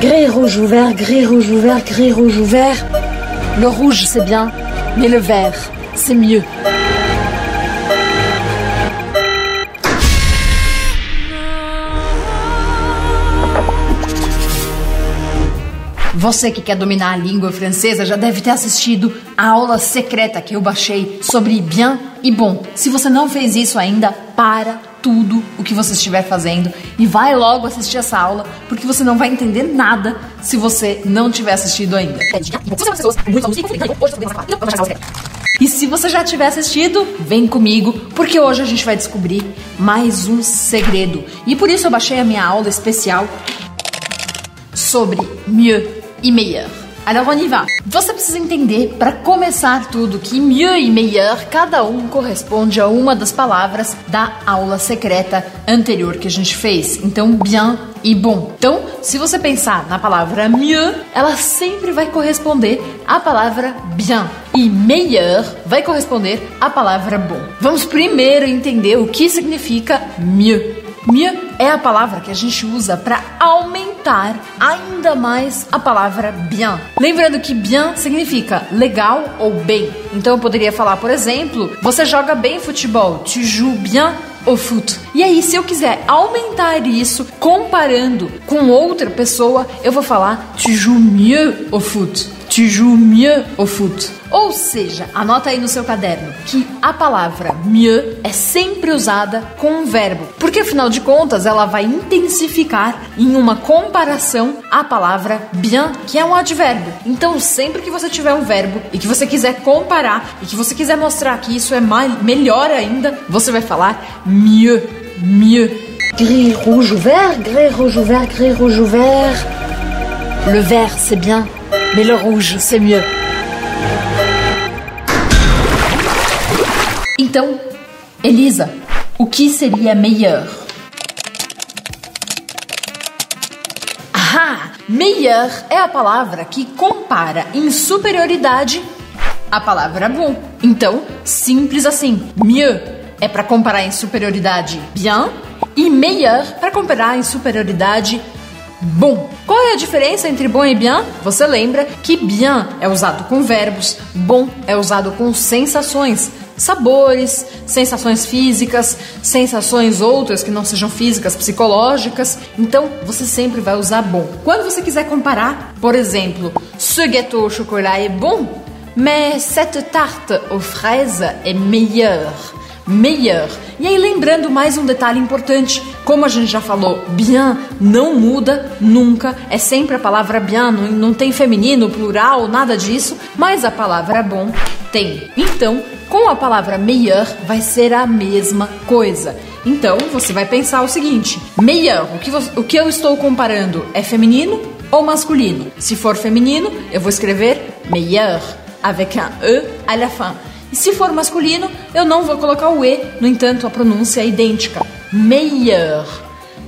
Gris, rouge ou vert, gris, rouge ou vert, gris, rouge ou vert. Le rouge, c'est bien, mais le vert, c'est mieux. Você que quer dominar a língua francesa já deve ter assistido a aula secreta que eu baixei sobre bien e bon. Se você não fez isso ainda, para tudo o que você estiver fazendo e vai logo assistir essa aula, porque você não vai entender nada se você não tiver assistido ainda. E se você já tiver assistido, vem comigo, porque hoje a gente vai descobrir mais um segredo. E por isso eu baixei a minha aula especial sobre mieux e meilleur. Alors on y va. Você precisa entender, para começar tudo, que mieux e meilleur, cada um corresponde a uma das palavras da aula secreta anterior que a gente fez. Então, bien e bom. Então, se você pensar na palavra mieux, ela sempre vai corresponder à palavra bien. E meilleur vai corresponder à palavra bom. Vamos primeiro entender o que significa mieux. Mieux é a palavra que a gente usa para aumentar ainda mais a palavra bien. Lembrando que bien significa legal ou bem. Então eu poderia falar, por exemplo, você joga bem futebol, tu joues bien au foot. E aí, se eu quiser aumentar isso comparando com outra pessoa, eu vou falar tu joues mieux au foot. Tu joues mieux au foot. Ou seja, anota aí no seu caderno que a palavra mieux é sempre usada com um verbo, porque afinal de contas ela vai intensificar em uma comparação a palavra bien, que é um advérbio. Então, sempre que você tiver um verbo e que você quiser comparar e que você quiser mostrar que isso é mais, melhor ainda, você vai falar mieux, mieux. Gris, rouge ou vert, gris, rouge ou vert, gris, rouge ou vert. Le vert, c'est bien, mais le rouge, c'est mieux. Então, Elisa, o que seria meilleur? Ah, meilleur é a palavra que compara em superioridade a palavra bom. Então, simples assim. Mieux é para comparar em superioridade bien e meilleur para comparar em superioridade bom. Qual é a diferença entre bom e bien? Você lembra que bien é usado com verbos, bom é usado com sensações sabores, sensações físicas, sensações outras que não sejam físicas, psicológicas. Então, você sempre vai usar bom. Quando você quiser comparar, por exemplo, ce gâteau au chocolat est bon, mais cette tarte aux fraises est meilleure. Meilleur. E aí, lembrando mais um detalhe importante: como a gente já falou, bien não muda nunca, é sempre a palavra bien, não, não tem feminino, plural, nada disso, mas a palavra bom tem. Então, com a palavra meilleur vai ser a mesma coisa. Então você vai pensar o seguinte: meilleur, o que, o que eu estou comparando é feminino ou masculino? Se for feminino, eu vou escrever meilleur avec un e à la fin. E se for masculino, eu não vou colocar o e, no entanto a pronúncia é idêntica. Meilleur,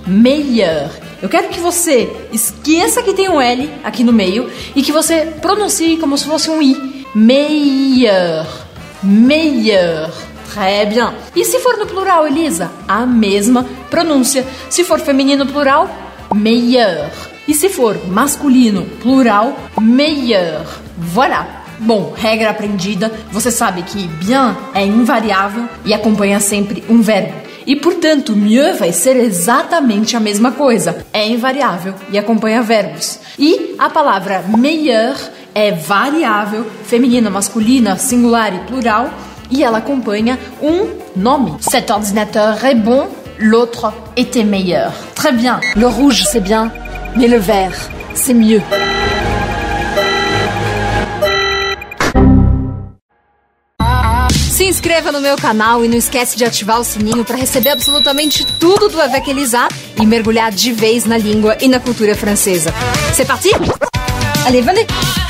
meilleur. Eu quero que você esqueça que tem um L aqui no meio e que você pronuncie como se fosse um I. Meilleur meilleur. Très bien. E se for no plural, Elisa? A mesma pronúncia. Se for feminino plural, meilleur. E se for masculino plural, meilleur. Voilà. Bom, regra aprendida, você sabe que bien é invariável e acompanha sempre um verbo. E portanto, mieux vai ser exatamente a mesma coisa. É invariável e acompanha verbos. E a palavra meilleur é variável, feminina, masculina, singular e plural, e ela acompanha um nome. Cet ordinateur est bon, l'autre était meilleur. Très bien. Le rouge, c'est bien, mais le vert, c'est mieux. Se inscreva no meu canal e não esquece de ativar o sininho para receber absolutamente tudo do Elisa e mergulhar de vez na língua e na cultura francesa. C'est parti? Allez, venez!